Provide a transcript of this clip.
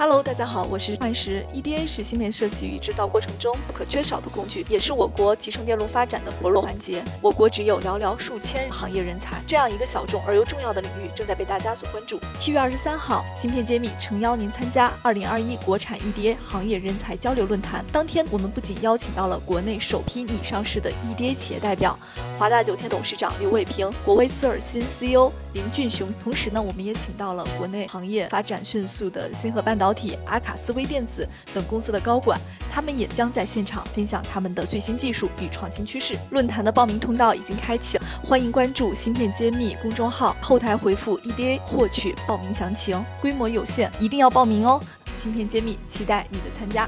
Hello，大家好，我是幻石。EDA 是芯片设计与制造过程中不可缺少的工具，也是我国集成电路发展的薄弱环节。我国只有寥寥数千行业人才，这样一个小众而又重要的领域正在被大家所关注。七月二十三号，芯片揭秘诚邀您参加二零二一国产 EDA 行业人才交流论坛。当天，我们不仅邀请到了国内首批拟上市的 EDA 企业代表，华大九天董事长刘伟平，国威斯尔新 CEO 林俊雄。同时呢，我们也请到了国内行业发展迅速的星河半导。导体、阿卡斯微电子等公司的高管，他们也将在现场分享他们的最新技术与创新趋势。论坛的报名通道已经开启，欢迎关注“芯片揭秘”公众号，后台回复 “EDA” 获取报名详情。规模有限，一定要报名哦！芯片揭秘，期待你的参加。